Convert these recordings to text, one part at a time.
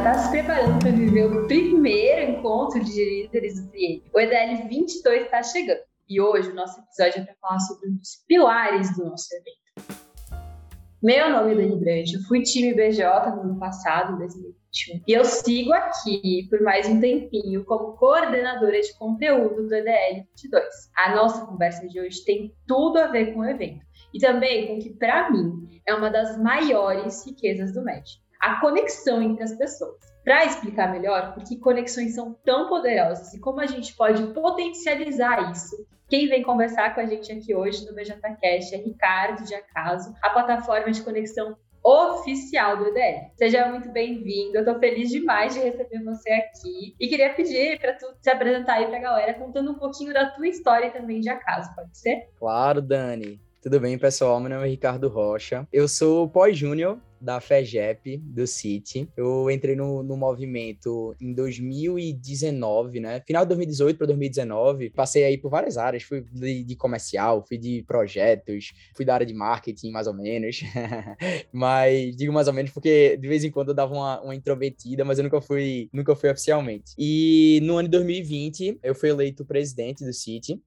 está se preparando para viver o primeiro encontro de líderes do Triênio. O EDL 22 está chegando e hoje o nosso episódio é para falar sobre um dos pilares do nosso evento. Meu nome é Dani Brandt, eu fui time BJ no ano passado, 2021, e eu sigo aqui por mais um tempinho como coordenadora de conteúdo do EDL 22. A nossa conversa de hoje tem tudo a ver com o evento e também com o que, para mim, é uma das maiores riquezas do MED, a conexão entre as pessoas. Para explicar melhor por que conexões são tão poderosas e como a gente pode potencializar isso, quem vem conversar com a gente aqui hoje no BJCast é Ricardo de Acaso, a plataforma de conexão oficial do EDL. Seja muito bem-vindo, eu tô feliz demais de receber você aqui e queria pedir para tu se apresentar aí para a galera contando um pouquinho da tua história também de acaso, pode ser? Claro, Dani. Tudo bem, pessoal? Meu nome é Ricardo Rocha. Eu sou pós-júnior da FEGEP, do City. Eu entrei no, no movimento em 2019, né? Final de 2018 para 2019. Passei aí por várias áreas. Fui de, de, comercial, fui de projetos, fui da área de marketing, mais ou menos. mas digo mais ou menos porque de vez em quando eu dava uma, uma introvertida, mas eu nunca fui, nunca fui oficialmente. E no ano de 2020, eu fui eleito presidente do City.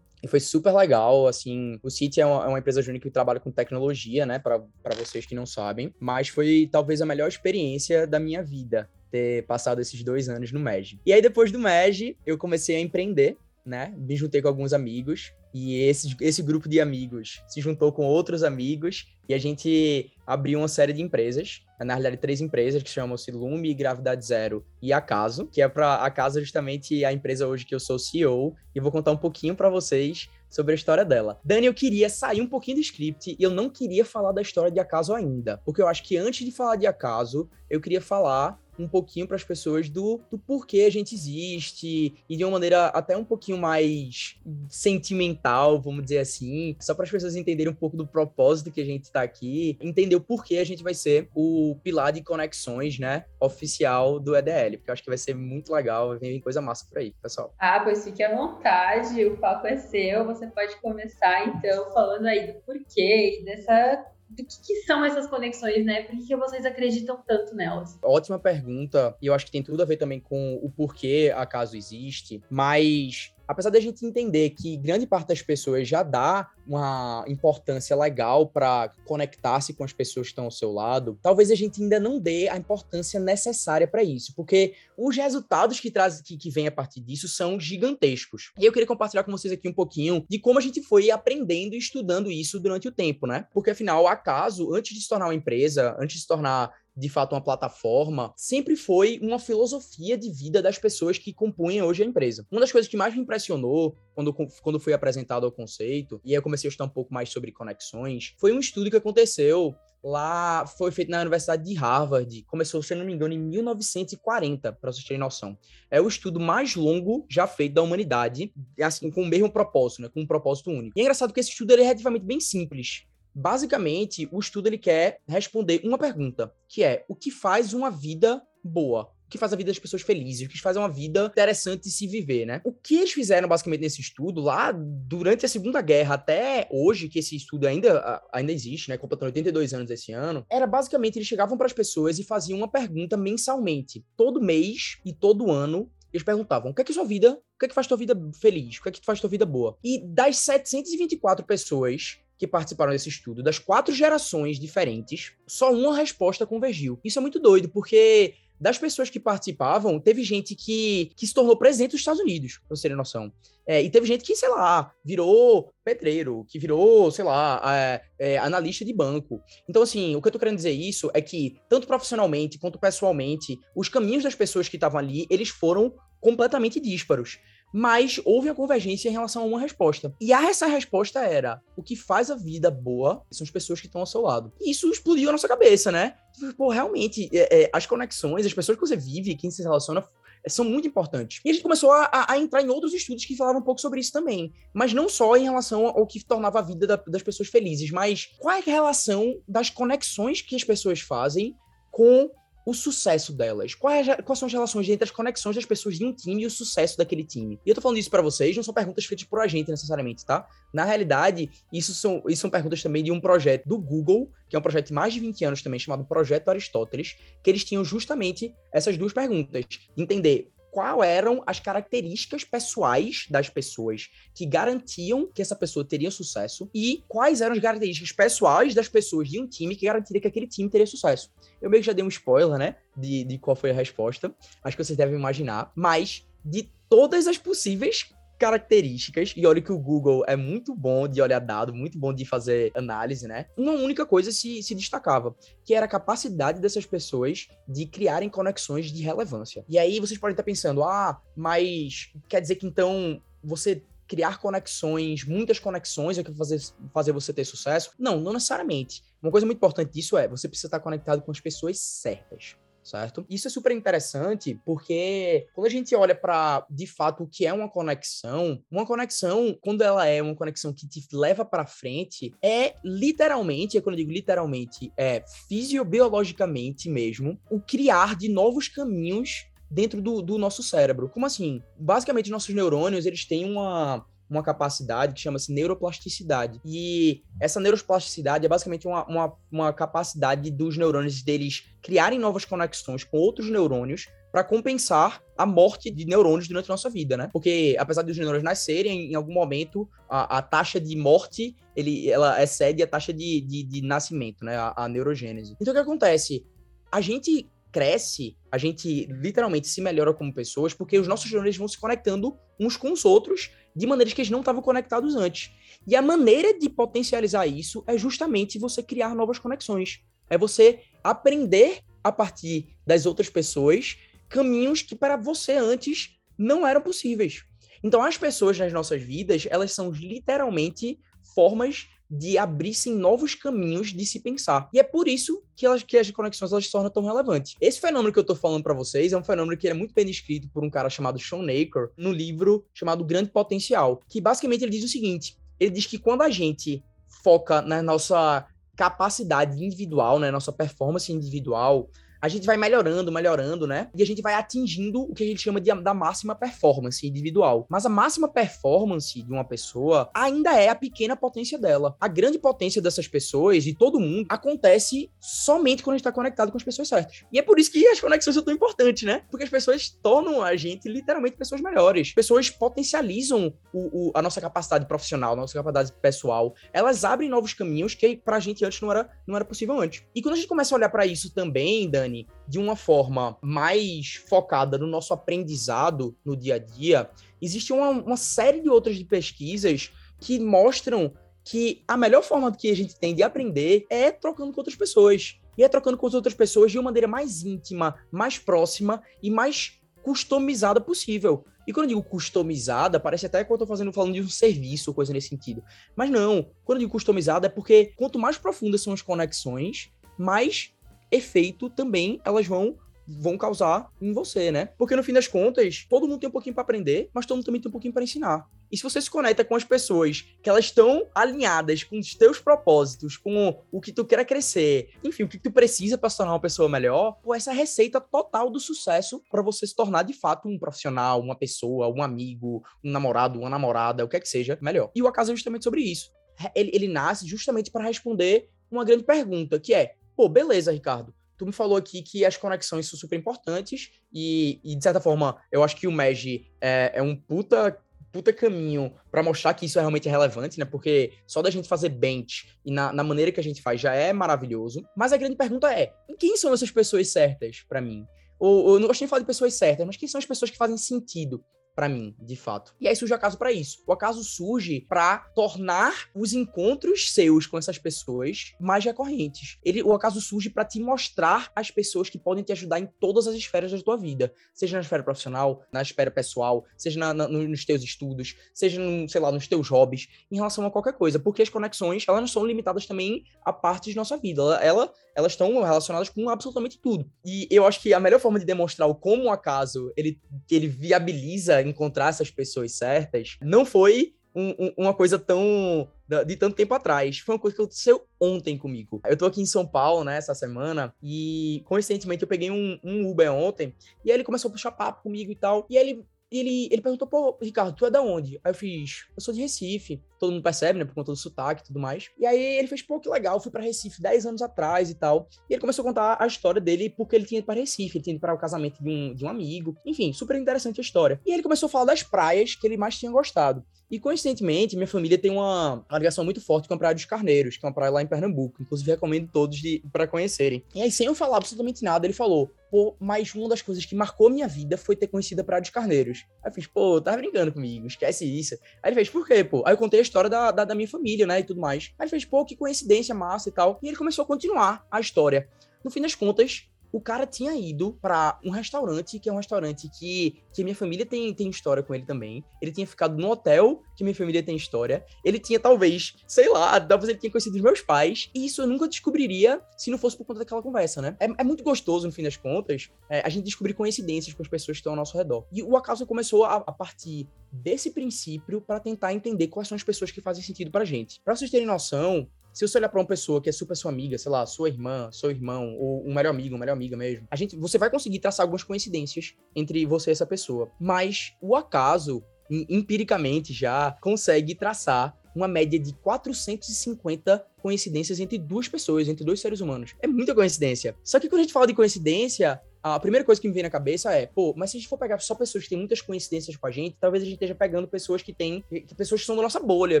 E foi super legal, assim, o City é uma, é uma empresa júnior que trabalha com tecnologia, né, para vocês que não sabem, mas foi talvez a melhor experiência da minha vida, ter passado esses dois anos no MEG. E aí, depois do MEG, eu comecei a empreender, né, me juntei com alguns amigos, e esse, esse grupo de amigos se juntou com outros amigos e a gente abriu uma série de empresas, na realidade três empresas que chamam-se Lume, Gravidade Zero e Acaso, que é para Acaso justamente a empresa hoje que eu sou CEO e vou contar um pouquinho para vocês sobre a história dela. Dani, eu queria sair um pouquinho do script e eu não queria falar da história de Acaso ainda, porque eu acho que antes de falar de Acaso, eu queria falar um pouquinho para as pessoas do, do porquê a gente existe e de uma maneira até um pouquinho mais sentimental, vamos dizer assim, só para as pessoas entenderem um pouco do propósito que a gente está aqui, entender o porquê a gente vai ser o pilar de conexões, né, oficial do EDL, porque eu acho que vai ser muito legal, vai vir coisa massa por aí, pessoal. Ah, pois fique à vontade, o papo é seu, você pode começar então falando aí do porquê e dessa do que, que, são essas conexões, né? Por que, que, vocês acreditam tanto nelas? Ótima pergunta, e eu acho que tem tudo a ver também com o porquê a caso existe, mas apesar da gente entender que grande parte das pessoas já dá uma importância legal para conectar-se com as pessoas que estão ao seu lado, talvez a gente ainda não dê a importância necessária para isso, porque os resultados que traz que, que vem a partir disso são gigantescos. E eu queria compartilhar com vocês aqui um pouquinho de como a gente foi aprendendo e estudando isso durante o tempo, né? Porque afinal, acaso, antes de se tornar uma empresa, antes de se tornar de fato uma plataforma, sempre foi uma filosofia de vida das pessoas que compunham hoje a empresa. Uma das coisas que mais me impressionou quando, quando foi apresentado o conceito, e aí eu comecei a estudar um pouco mais sobre conexões, foi um estudo que aconteceu lá, foi feito na Universidade de Harvard, começou, se não me engano, em 1940, para vocês terem noção. É o estudo mais longo já feito da humanidade, assim, com o mesmo propósito, né, com um propósito único. E é engraçado que esse estudo é relativamente bem simples. Basicamente, o estudo ele quer responder uma pergunta, que é: o que faz uma vida boa? O que faz a vida das pessoas felizes, o que faz uma vida interessante de se viver, né? O que eles fizeram basicamente nesse estudo, lá durante a Segunda Guerra até hoje, que esse estudo ainda, ainda existe, né? Completando 82 anos esse ano, era basicamente eles chegavam para as pessoas e faziam uma pergunta mensalmente. Todo mês e todo ano eles perguntavam: o que é que sua vida, o que é que faz tua vida feliz? O que é que faz tua vida boa? E das 724 pessoas que participaram desse estudo, das quatro gerações diferentes, só uma resposta convergiu. Isso é muito doido, porque das pessoas que participavam, teve gente que, que se tornou presidente dos Estados Unidos, pra vocês terem noção. É, e teve gente que, sei lá, virou pedreiro, que virou, sei lá, é, é, analista de banco. Então, assim, o que eu tô querendo dizer isso é que, tanto profissionalmente quanto pessoalmente, os caminhos das pessoas que estavam ali, eles foram completamente dísparos mas houve uma convergência em relação a uma resposta. E essa resposta era: o que faz a vida boa são as pessoas que estão ao seu lado. E isso explodiu a nossa cabeça, né? Pô, realmente, é, é, as conexões, as pessoas que você vive, quem se relaciona, é, são muito importantes. E a gente começou a, a, entrar em outros estudos que falavam um pouco sobre isso também. Mas não só em relação ao que tornava a vida da, das pessoas felizes, mas qual é a relação das conexões que as pessoas fazem com o sucesso delas? Quais, quais são as relações entre as conexões das pessoas de um time e o sucesso daquele time? E eu tô falando isso para vocês, não são perguntas feitas por a gente necessariamente, tá? Na realidade, isso são, isso são perguntas também de um projeto do Google, que é um projeto de mais de 20 anos também, chamado Projeto Aristóteles, que eles tinham justamente essas duas perguntas. Entender qual eram as características pessoais das pessoas que garantiam que essa pessoa teria sucesso e quais eram as características pessoais das pessoas de um time que garantiria que aquele time teria sucesso. Eu meio que já dei um spoiler, né, de, de qual foi a resposta, acho que vocês devem imaginar, mas de todas as possíveis características, e olha que o Google é muito bom de olhar dado, muito bom de fazer análise, né? Uma única coisa se, se destacava, que era a capacidade dessas pessoas de criarem conexões de relevância. E aí vocês podem estar pensando, ah, mas quer dizer que então você criar conexões, muitas conexões é que vai fazer, fazer você ter sucesso? Não, não necessariamente. Uma coisa muito importante disso é você precisa estar conectado com as pessoas certas certo? Isso é super interessante porque quando a gente olha para de fato o que é uma conexão, uma conexão, quando ela é uma conexão que te leva para frente, é literalmente, é quando eu digo literalmente, é fisiobiologicamente mesmo, o criar de novos caminhos dentro do, do nosso cérebro. Como assim? Basicamente, nossos neurônios, eles têm uma uma capacidade que chama-se neuroplasticidade. E essa neuroplasticidade é basicamente uma, uma, uma, capacidade dos neurônios deles criarem novas conexões com outros neurônios para compensar a morte de neurônios durante a nossa vida, né? Porque apesar dos neurônios nascerem, em algum momento a, a taxa de morte ele, ela excede a taxa de, de, de nascimento, né? A, a neurogênese. Então o que acontece? A gente cresce, a gente literalmente se melhora como pessoas, porque os nossos neurônios vão se conectando uns com os outros de maneiras que eles não estavam conectados antes. E a maneira de potencializar isso é justamente você criar novas conexões. É você aprender a partir das outras pessoas caminhos que para você antes não eram possíveis. Então as pessoas nas nossas vidas, elas são literalmente formas de abrir-se novos caminhos de se pensar. E é por isso que, elas, que as conexões elas se tornam tão relevantes. Esse fenômeno que eu tô falando para vocês é um fenômeno que é muito bem descrito por um cara chamado Sean Aker no livro chamado Grande Potencial, que basicamente ele diz o seguinte: ele diz que quando a gente foca na nossa capacidade individual, né, nossa performance individual, a gente vai melhorando, melhorando, né? E a gente vai atingindo o que a gente chama de, da máxima performance individual. Mas a máxima performance de uma pessoa ainda é a pequena potência dela. A grande potência dessas pessoas, de todo mundo, acontece somente quando a gente está conectado com as pessoas certas. E é por isso que as conexões são tão importantes, né? Porque as pessoas tornam a gente literalmente pessoas melhores. Pessoas potencializam o, o, a nossa capacidade profissional, a nossa capacidade pessoal. Elas abrem novos caminhos que pra gente antes não era, não era possível antes. E quando a gente começa a olhar para isso também, Dani, Dani, de uma forma mais focada no nosso aprendizado no dia a dia, existe uma, uma série de outras pesquisas que mostram que a melhor forma que a gente tem de aprender é trocando com outras pessoas. E é trocando com as outras pessoas de uma maneira mais íntima, mais próxima e mais customizada possível. E quando eu digo customizada, parece até que eu estou fazendo, falando de um serviço ou coisa nesse sentido. Mas não, quando eu digo customizada é porque quanto mais profundas são as conexões, mais efeito também elas vão vão causar em você, né? Porque no fim das contas, todo mundo tem um pouquinho para aprender, mas todo mundo também tem um pouquinho para ensinar. E se você se conecta com as pessoas que elas estão alinhadas com os teus propósitos, com o que tu quer crescer, enfim, o que tu precisa para se tornar uma pessoa melhor, pô, essa receita total do sucesso para você se tornar de fato um profissional, uma pessoa, um amigo, um namorado, uma namorada, o que é que seja, melhor. E o acaso é justamente sobre isso. Ele, ele nasce justamente para responder uma grande pergunta, que é: pô, beleza, Ricardo tu me falou aqui que as conexões são super importantes e, e de certa forma, eu acho que o Meji é, é um puta puta caminho para mostrar que isso é realmente relevante, né? Porque só da gente fazer bench e na, na, maneira que a gente faz já é maravilhoso. Mas a grande pergunta é: quem são essas pessoas certas para mim? Ou, ou, eu não gosto de falar de pessoas certas, mas quem são as pessoas que fazem sentido para mim, de fato. E aí surge o acaso para isso. O acaso surge para tornar os encontros seus com essas pessoas mais recorrentes. Ele, o acaso surge para te mostrar as pessoas que podem te ajudar em todas as esferas da tua vida, seja na esfera profissional, na esfera pessoal, seja na, na, nos teus estudos, seja, no, sei lá, nos teus hobbies, em relação a qualquer coisa, porque as conexões, elas não são limitadas também a partes de nossa vida. Ela, ela elas estão relacionadas com absolutamente tudo. E eu acho que a melhor forma de demonstrar como o acaso ele, ele viabiliza encontrar essas pessoas certas não foi um, um, uma coisa tão de tanto tempo atrás. Foi uma coisa que aconteceu ontem comigo. Eu tô aqui em São Paulo, né, essa semana, e coincidentemente eu peguei um, um Uber ontem, e aí ele começou a puxar papo comigo e tal, e aí ele e ele, ele perguntou, pô, Ricardo, tu é da onde? Aí eu fiz, eu sou de Recife. Todo mundo percebe, né? Por conta do sotaque e tudo mais. E aí ele fez, pô, que legal, fui pra Recife 10 anos atrás e tal. E ele começou a contar a história dele porque ele tinha ido pra Recife, ele tinha ido para o casamento de um, de um amigo. Enfim, super interessante a história. E ele começou a falar das praias que ele mais tinha gostado. E coincidentemente, minha família tem uma, uma ligação muito forte com a Praia dos Carneiros, que é uma praia lá em Pernambuco. Inclusive, recomendo todos para conhecerem. E aí, sem eu falar absolutamente nada, ele falou: pô, mas uma das coisas que marcou minha vida foi ter conhecido a Praia dos Carneiros. Aí eu fiz, pô, tá brincando comigo, esquece isso. Aí ele fez, por quê, pô? Aí eu contei a história da, da, da minha família, né, e tudo mais. Aí ele fez, pô, que coincidência massa e tal. E ele começou a continuar a história. No fim das contas, o cara tinha ido para um restaurante, que é um restaurante que, que minha família tem, tem história com ele também. Ele tinha ficado no hotel, que minha família tem história. Ele tinha, talvez, sei lá, talvez ele tinha conhecido os meus pais. E isso eu nunca descobriria se não fosse por conta daquela conversa, né? É, é muito gostoso, no fim das contas, é, a gente descobrir coincidências com as pessoas que estão ao nosso redor. E o acaso começou a, a partir desse princípio para tentar entender quais são as pessoas que fazem sentido pra gente. Pra vocês terem noção, se você olhar para uma pessoa que é super sua amiga, sei lá, sua irmã, seu irmão, ou um melhor amigo, uma melhor amiga mesmo, a gente, você vai conseguir traçar algumas coincidências entre você e essa pessoa. Mas o acaso, empiricamente já, consegue traçar uma média de 450 coincidências entre duas pessoas, entre dois seres humanos. É muita coincidência. Só que quando a gente fala de coincidência, a primeira coisa que me vem na cabeça é, pô, mas se a gente for pegar só pessoas que têm muitas coincidências com a gente, talvez a gente esteja pegando pessoas que têm, pessoas que são da nossa bolha,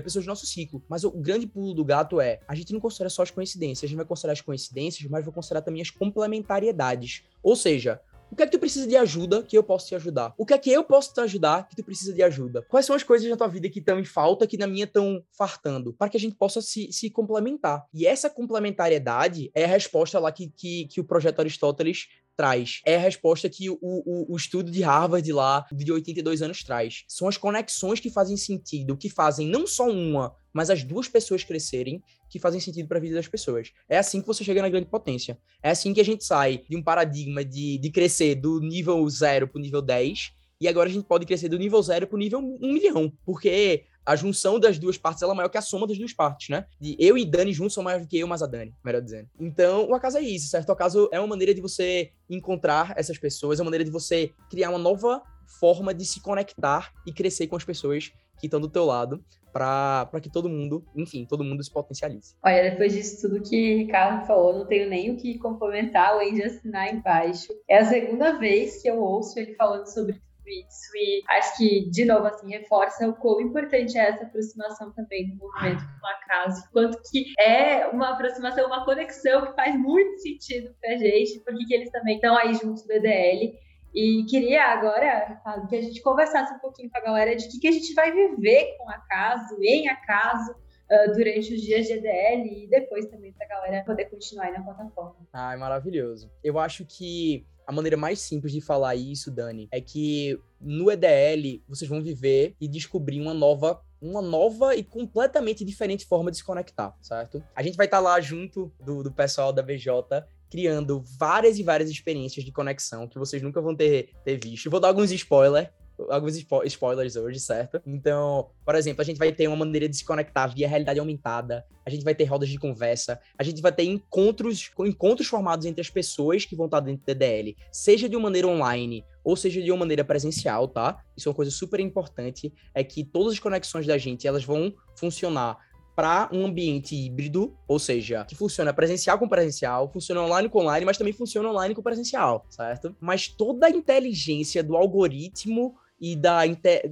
pessoas do nosso ciclo. Mas o grande pulo do gato é, a gente não considera só as coincidências, a gente vai considerar as coincidências, mas vai considerar também as complementariedades. Ou seja, o que é que tu precisa de ajuda que eu posso te ajudar? O que é que eu posso te ajudar que tu precisa de ajuda? Quais são as coisas na tua vida que estão em falta, que na minha estão fartando? Para que a gente possa se, se complementar. E essa complementariedade é a resposta lá que, que, que o projeto Aristóteles traz. É a resposta que o, o, o, estudo de Harvard lá, de 82 anos, traz. São as conexões que fazem sentido, que fazem não só uma, mas as duas pessoas crescerem, que fazem sentido para a vida das pessoas. É assim que você chega na grande potência. É assim que a gente sai de um paradigma de, de crescer do nível 0 para o nível 10, e agora a gente pode crescer do nível 0 para o nível 1 milhão, porque a junção das duas partes é maior que a soma das duas partes, né? De eu e Dani juntos são maior do que eu mais a Dani, melhor dizendo. Então, o acaso é isso, certo? O acaso é uma maneira de você encontrar essas pessoas, é uma maneira de você criar uma nova forma de se conectar e crescer com as pessoas que estão do teu lado para que todo mundo, enfim, todo mundo se potencialize. Olha, depois disso tudo que o Ricardo falou, não tenho nem o que complementar além de assinar embaixo. É a segunda vez que eu ouço ele falando sobre isso. E acho que, de novo, assim, reforça o quão importante é essa aproximação também do movimento com a casa. Quanto que é uma aproximação, uma conexão que faz muito sentido pra gente, porque que eles também estão aí juntos do EDL. E queria agora, que a gente conversasse um pouquinho com a galera de que, que a gente vai viver com acaso, em acaso, uh, durante os dias de EDL e depois também para a galera poder continuar aí na plataforma. Ai, maravilhoso. Eu acho que a maneira mais simples de falar isso, Dani, é que no EDL vocês vão viver e descobrir uma nova uma nova e completamente diferente forma de se conectar, certo? A gente vai estar tá lá junto do, do pessoal da BJ criando várias e várias experiências de conexão que vocês nunca vão ter, ter visto. Vou dar alguns spoilers, alguns spo spoilers hoje, certo? Então, por exemplo, a gente vai ter uma maneira de se conectar via realidade aumentada, a gente vai ter rodas de conversa, a gente vai ter encontros, encontros formados entre as pessoas que vão estar dentro do TDL, seja de uma maneira online ou seja de uma maneira presencial, tá? Isso é uma coisa super importante, é que todas as conexões da gente, elas vão funcionar para um ambiente híbrido, ou seja, que funciona presencial com presencial, funciona online com online, mas também funciona online com presencial, certo? Mas toda a inteligência do algoritmo e da,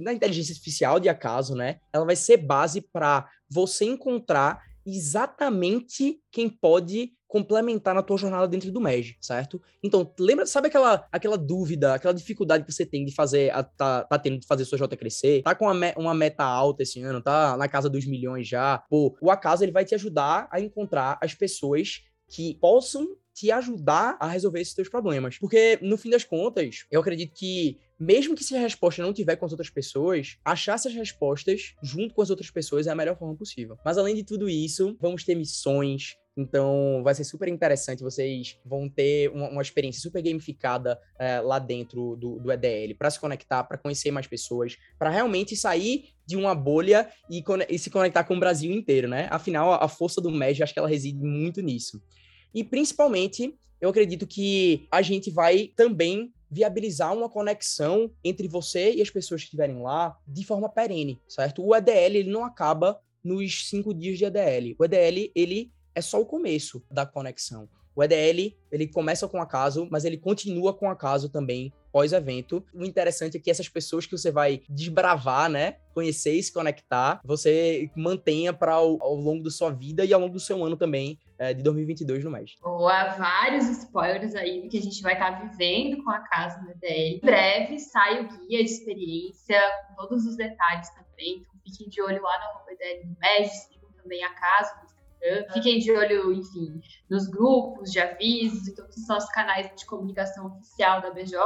da inteligência artificial de acaso, né? Ela vai ser base para você encontrar exatamente quem pode complementar na tua jornada dentro do MEG, certo? Então, lembra, sabe aquela, aquela dúvida, aquela dificuldade que você tem de fazer, a, tá, tá tendo de fazer sua J crescer? Tá com uma, me, uma meta alta esse ano, tá na casa dos milhões já? Pô, o acaso ele vai te ajudar a encontrar as pessoas que possam te ajudar a resolver esses teus problemas. Porque, no fim das contas, eu acredito que mesmo que se a resposta não tiver com as outras pessoas, achar essas respostas junto com as outras pessoas é a melhor forma possível. Mas além de tudo isso, vamos ter missões, Então, vai ser super interessante. Vocês vão ter uma, uma experiência super gamificada é, lá dentro do, do EDL para se conectar, para conhecer mais pessoas, para realmente sair de uma bolha e, e, se conectar com o Brasil inteiro, né? Afinal, a, a força do MEG, acho que ela reside muito nisso. E principalmente, eu acredito que a gente vai também viabilizar uma conexão entre você e as pessoas que estiverem lá de forma perene, certo? O EDL ele não acaba nos cinco dias de EDL. O EDL ele é só o começo da conexão. O EDL, ele começa com acaso, mas ele continua com acaso também pós-evento. O interessante é que essas pessoas que você vai desbravar, né, conhecer e se conectar, você mantenha para ao, ao, longo da sua vida e ao longo do seu ano também é, de 2022 no mês. Boa, vários spoilers aí que a gente vai estar tá vivendo com a casa no EDL. Em breve sai o guia de experiência, com todos os detalhes também. Então fiquem de olho lá no EDL no sigam também a casa Fiquem de olho, enfim, nos grupos de avisos e todos os nossos canais de comunicação oficial da BJ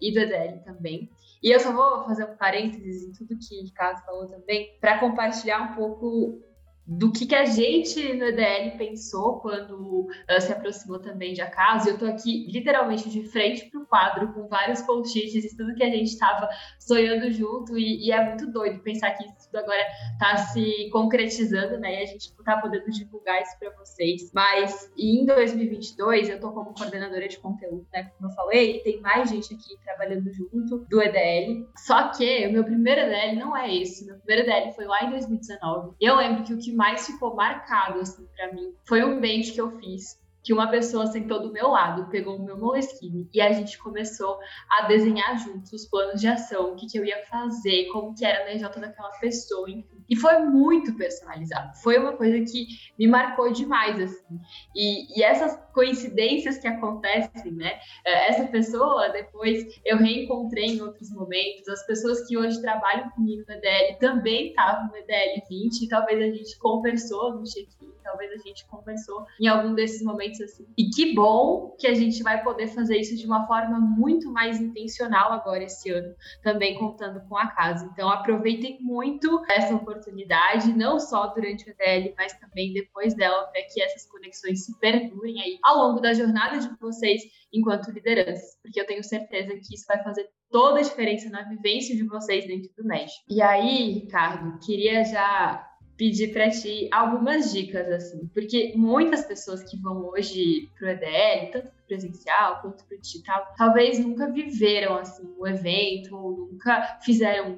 e do EDL também. E eu só vou fazer um parênteses em tudo que o Ricardo falou também, para compartilhar um pouco do que, que a gente no EDL pensou quando uh, se aproximou também de Acaso. Eu estou aqui literalmente de frente para o quadro com vários post-its e tudo que a gente estava sonhando junto e, e, é muito doido pensar que isso tudo agora está se concretizando, né? E a gente está podendo divulgar isso para vocês. Mas em 2022 eu estou como coordenadora de conteúdo, né? Como eu falei, tem mais gente aqui trabalhando junto do EDL. Só que o meu primeiro EDL não é esse. Meu primeiro EDL foi lá em 2019. Eu lembro que o que mais ficou marcado assim para mim foi um bench que eu fiz que uma pessoa sentou do meu lado, pegou o meu Moleskine e a gente começou a desenhar juntos os planos de ação, o que, que eu ia fazer, como que era a DJ daquela pessoa, enfim. E foi muito personalizado. Foi uma coisa que me marcou demais, assim. E, e essas coincidências que acontecem, né? É, essa pessoa, depois eu reencontrei em outros momentos. As pessoas que hoje trabalham comigo no EDL também estavam no EDL 20. E talvez a gente conversou no check-in, talvez a gente conversou em algum desses momentos assim. E que bom que a gente vai poder fazer isso de uma forma muito mais intencional agora esse ano, também contando com a casa. Então aproveitem muito essa oportunidade oportunidade, não só durante o EDL, mas também depois dela, para que essas conexões se perdurem aí ao longo da jornada de vocês enquanto lideranças, porque eu tenho certeza que isso vai fazer toda a diferença na vivência de vocês dentro do MED. E aí, Ricardo, queria já pedir para ti algumas dicas, assim, porque muitas pessoas que vão hoje para o EDL, tanto presencial quanto para o digital, talvez nunca viveram assim o evento, ou nunca fizeram um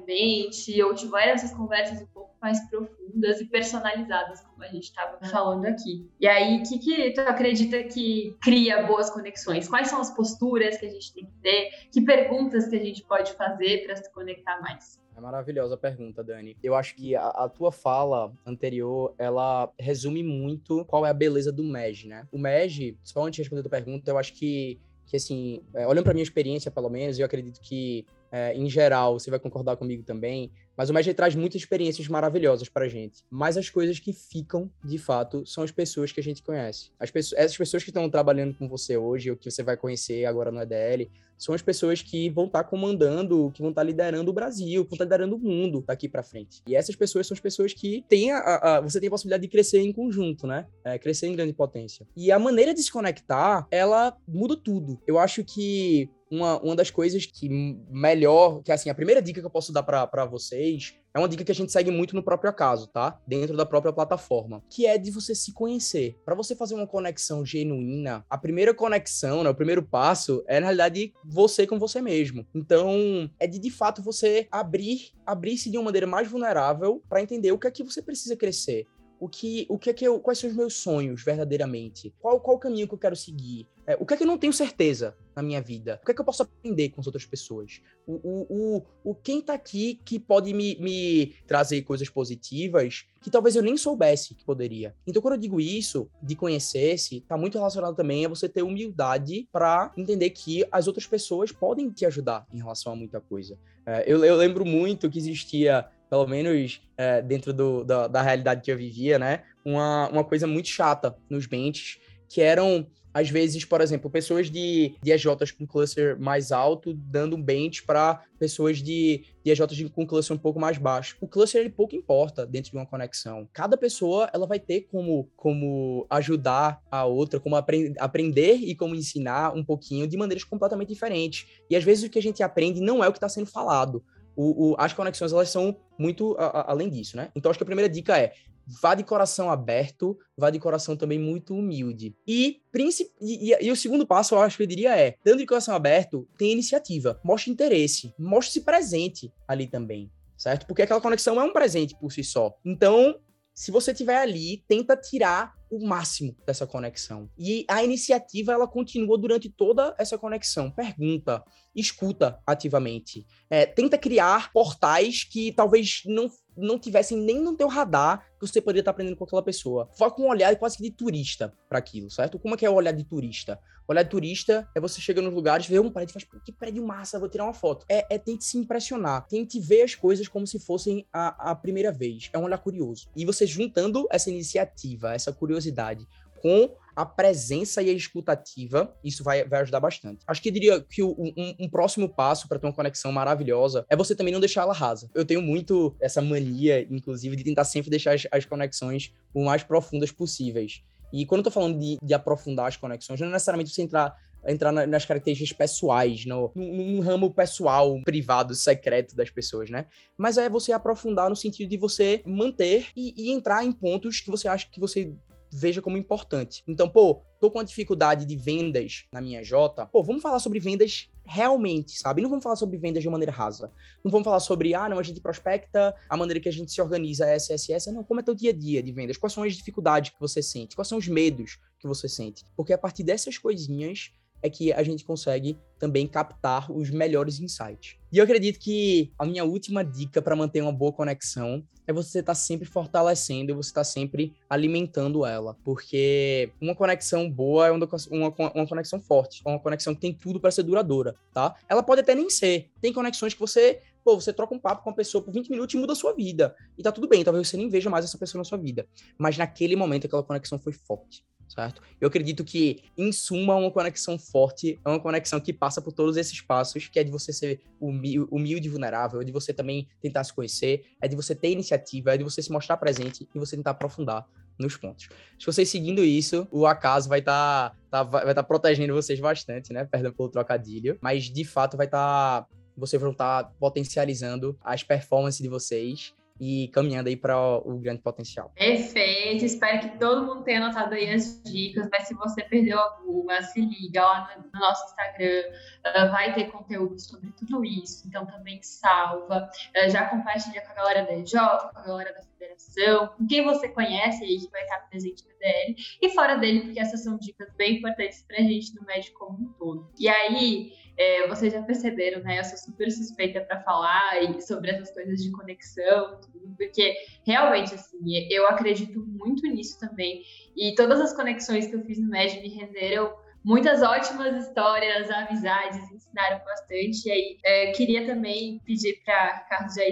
ou tiveram essas conversas um pouco mais profundas e personalizadas, como a gente estava falando aqui. E aí, o que, que tu acredita que cria boas conexões? Quais são as posturas que a gente tem que ter? Que perguntas que a gente pode fazer para se conectar mais? É maravilhosa a pergunta, Dani. Eu acho que a, a, tua fala anterior, ela resume muito qual é a beleza do MEG, né? O MEG, só antes de responder a tua pergunta, eu acho que, que assim, é, olhando para minha experiência, pelo menos, eu acredito que, é, em geral, você vai concordar comigo também, mas o MEG traz muitas experiências maravilhosas pra gente. Mas as coisas que ficam, de fato, são as pessoas que a gente conhece. As pessoas, essas pessoas que estão trabalhando com você hoje, ou que você vai conhecer agora no EDL, são as pessoas que vão estar tá comandando, que vão estar tá liderando o Brasil, que vão estar tá liderando o mundo daqui para frente. E essas pessoas são as pessoas que têm a, a, você tem a possibilidade de crescer em conjunto, né? É, crescer em grande potência. E a maneira de se conectar, ela muda tudo. Eu acho que uma, uma das coisas que melhor, que assim, a primeira dica que eu posso dar para vocês é uma dica que a gente segue muito no próprio acaso, tá? Dentro da própria plataforma, que é de você se conhecer. Para você fazer uma conexão genuína, a primeira conexão, né, o primeiro passo é na realidade você com você mesmo. Então, é de de fato você abrir, abrir-se de uma maneira mais vulnerável para entender o que é que você precisa crescer o que, o que é que eu, quais são os meus sonhos verdadeiramente? Qual, qual o caminho que eu quero seguir? É, o que é que eu não tenho certeza na minha vida? O que é que eu posso aprender com as outras pessoas? O, o, o, o quem tá aqui que pode me, me trazer coisas positivas que talvez eu nem soubesse que poderia. Então, quando eu digo isso, de conhecer-se, tá muito relacionado também a você ter humildade para entender que as outras pessoas podem te ajudar em relação a muita coisa. É, eu, eu lembro muito que existia pelo menos é, dentro do, da, da, realidade que eu vivia, né? Uma, uma coisa muito chata nos benches, que eram às vezes, por exemplo, pessoas de, de EJs com cluster mais alto dando um bench para pessoas de, de EJs com cluster um pouco mais baixo. O cluster ele pouco importa dentro de uma conexão. Cada pessoa ela vai ter como, como ajudar a outra, como apre aprender e como ensinar um pouquinho de maneiras completamente diferentes. E às vezes o que a gente aprende não é o que está sendo falado. O, o, as conexões elas são muito a, a, além disso, né? Então acho que a primeira dica é vá de coração aberto, vá de coração também muito humilde. E, e, e, e, o segundo passo, eu acho que eu diria é, dando de coração aberto, tem iniciativa, mostre interesse, mostre-se presente ali também, certo? Porque aquela conexão é um presente por si só. Então, se você estiver ali, tenta tirar o máximo dessa conexão. E a iniciativa ela continua durante toda essa conexão. Pergunta, escuta ativamente. É, tenta criar portais que talvez não não tivessem nem no teu radar que você poderia estar aprendendo com aquela pessoa. Vá com um olhar quase que de turista para aquilo, certo? Como é que é o olhar de turista? O olhar de turista é você chega nos lugares, vê um prédio e faz, que prédio massa, vou tirar uma foto. É, é tente se impressionar, tente ver as coisas como se fossem a, a primeira vez. É um olhar curioso. E você juntando essa iniciativa, essa curiosidade com a presença e a escutativa, isso vai, vai ajudar bastante. Acho que eu diria que o, um, um, próximo passo para ter uma conexão maravilhosa é você também não deixar ela rasa. Eu tenho muito essa mania, inclusive, de tentar sempre deixar as, as conexões o mais profundas possíveis. E quando eu tô falando de, de aprofundar as conexões, não é necessariamente você entrar entrar nas características pessoais, no, num, ramo pessoal, privado, secreto das pessoas, né? Mas é você aprofundar no sentido de você manter e, e entrar em pontos que você acha que você veja como importante. Então, pô, tô com uma dificuldade de vendas na minha J, pô, vamos falar sobre vendas realmente, sabe? Não vamos falar sobre vendas de maneira rasa. Não vamos falar sobre, ah, não, a gente prospecta, a maneira que a gente se organiza é essa, essa. Não, como é teu dia a dia de vendas? Quais são as dificuldades que você sente? Quais são os medos que você sente? Porque a partir dessas coisinhas é que a gente consegue também captar os melhores insights. E eu acredito que a minha última dica para manter uma boa conexão é você estar tá sempre fortalecendo, você estar tá sempre alimentando ela, porque uma conexão boa é uma, uma, uma conexão forte, é uma conexão que tem tudo para ser duradoura, tá? Ela pode até nem ser. Tem conexões que você pô, você troca um papo com uma pessoa por 20 minutos e muda a sua vida. E tá tudo bem, talvez você nem veja mais essa pessoa na sua vida. Mas naquele momento aquela conexão foi forte certo? Eu acredito que, em suma, uma conexão forte é uma conexão que passa por todos esses passos, que é de você ser humilde e vulnerável, é de você também tentar se conhecer, é de você ter iniciativa, é de você se mostrar presente e você tentar aprofundar nos pontos. Se vocês seguindo isso, o acaso vai estar tá, tá, vai estar tá protegendo vocês bastante, né? Perdão pelo trocadilho, mas de fato vai estar tá, vocês vão estar tá potencializando as performances de vocês e caminhando aí para o grande potencial. Perfeito, espero que todo mundo tenha anotado aí as dicas, mas se você perdeu alguma, se liga lá no, nosso Instagram, uh, vai ter conteúdo sobre tudo isso, então também salva, uh, já compartilha com a galera da EJ, com a galera da federação, com quem você conhece aí que vai estar presente no DL, e fora dele, porque essas são dicas bem importantes para a gente no médico como um todo. E aí, é, vocês já perceberam, né? Eu sou super suspeita para falar sobre essas coisas de conexão, tudo, porque realmente, assim, eu acredito muito nisso também. E todas as conexões que eu fiz no MED me renderam muitas ótimas histórias, amizades, ensinaram bastante. E aí, é, queria também pedir para Carlos já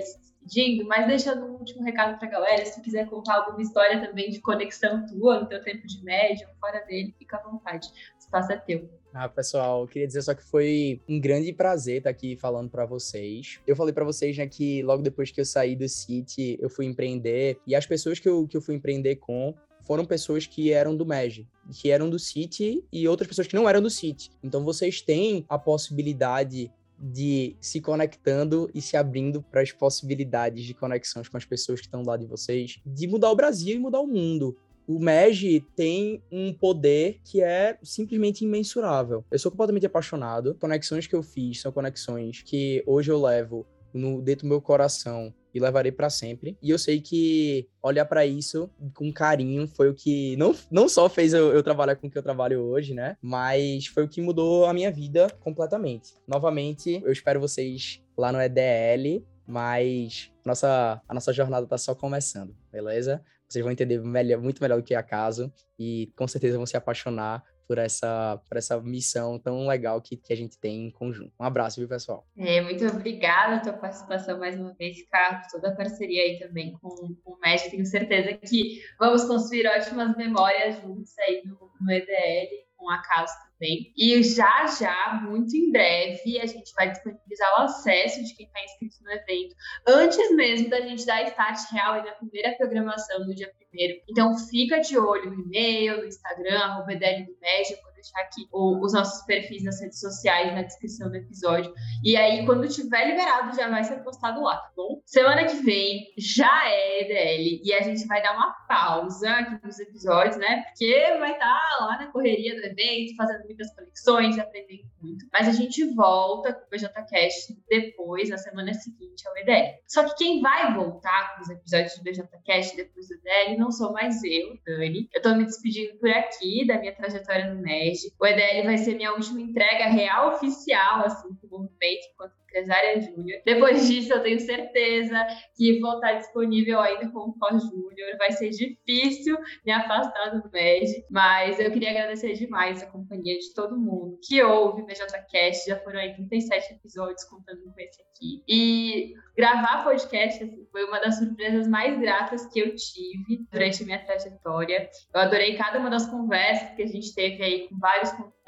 despedindo, mas deixando um último recado para a galera. Se quiser contar alguma história também de conexão tua no teu tempo de médium, fora dele, fica à vontade. O espaço é teu. Ah, pessoal, queria dizer só que foi um grande prazer estar aqui falando para vocês. Eu falei para vocês, né, que logo depois que eu saí do City, eu fui empreender, e as pessoas que eu, que eu fui empreender com foram pessoas que eram do MEG, que eram do City e outras pessoas que não eram do City. Então vocês têm a possibilidade de se conectando e se abrindo para as possibilidades de conexões com as pessoas que estão lá de vocês, de mudar o Brasil e mudar o mundo o MEG tem um poder que é simplesmente imensurável. Eu sou completamente apaixonado. Conexões que eu fiz são conexões que hoje eu levo no, dentro do meu coração e levarei para sempre. E eu sei que olhar para isso com carinho foi o que não, não só fez eu, eu, trabalhar com o que eu trabalho hoje, né? Mas foi o que mudou a minha vida completamente. Novamente, eu espero vocês lá no EDL, mas nossa, a nossa jornada tá só começando, beleza? Vocês vão entender melhor, muito melhor do que acaso e com certeza vão se apaixonar por essa, por essa missão tão legal que, que a gente tem em conjunto. Um abraço, viu, pessoal? É, muito obrigada pela tua participação mais uma vez, Carlos, toda a parceria aí também com, com o MED. Tenho certeza que vamos construir ótimas memórias juntos aí no, no EDL, com a Carlos também. E já, já, muito em breve, a gente vai disponibilizar o acesso de quem está inscrito no evento, antes mesmo da gente dar start real aí na primeira programação no dia primeiro. Então, fica de olho no e-mail, no Instagram, arroba do MED, deixar aqui o, os nossos perfis nas redes sociais na descrição do episódio. E aí, quando tiver liberado, já vai ser postado lá, tá bom? Semana que vem já é EDL e a gente vai dar uma pausa aqui nos episódios, né? Porque vai estar tá lá na correria do evento, fazendo muitas conexões, aprendendo muito. Mas a gente volta com o BJCast depois, na semana seguinte ao EDL. Só que quem vai voltar com os episódios do BJCast depois do EDL não sou mais eu, Dani. Eu tô me despedindo por aqui da minha trajetória no MED o EDL vai ser minha última entrega real oficial, assim, movimento, enquanto empresária júnior. Depois disso, eu tenho certeza que vou estar disponível ainda como pós-júnior. Vai ser difícil me afastar do MED, mas eu queria agradecer demais a companhia de todo mundo que ouve BJCast. Já foram aí 37 episódios contando com esse aqui. E gravar podcast assim, foi uma das surpresas mais gratas que eu tive durante minha trajetória. Eu adorei cada uma das conversas que a gente teve aí com vários convidados,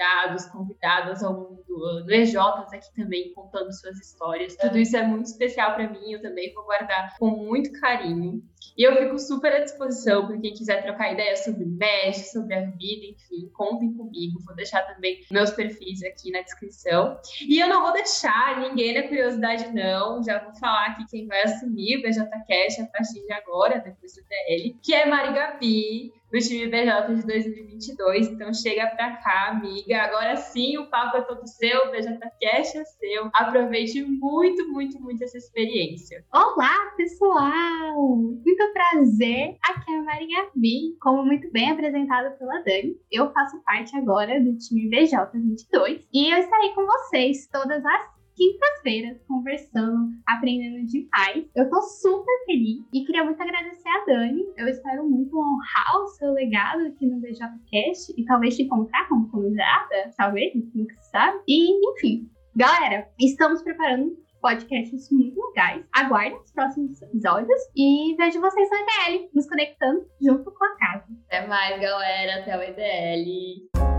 convidadas ao longo do EJs aqui também contando suas histórias. Tudo isso é muito especial para mim, eu também vou guardar com muito carinho. E eu fico super à disposição para quem quiser trocar ideias sobre MES, sobre a vida, enfim, contem comigo. Vou deixar também meus perfis aqui na descrição. E eu não vou deixar ninguém na curiosidade, não. Já vou falar aqui quem vai assumir o BJCast a partir de agora, depois do DL, que é Mari Gabi do time BJ de 2022. Então chega pra cá, amiga. Agora sim, o papo é todo seu, o BJCast é seu. Aproveite muito, muito, muito essa experiência. Olá, pessoal! Muito prazer. Aqui é a Maria Gabi, como muito bem apresentado pela Dani. Eu faço parte agora do time BJ22 e eu estarei com vocês todas as quintas-feiras conversando, aprendendo demais. Eu tô super feliz e queria muito agradecer a Dani. Eu espero muito honrar o seu legado aqui no BJCast e talvez te encontrar como convidada, talvez, nunca se sabe. E, enfim, galera, estamos preparando podcasts muito legais. Aguardem os próximos episódios e vejo vocês no EDL, nos conectando junto com a casa. Até mais, galera. Até o EDL.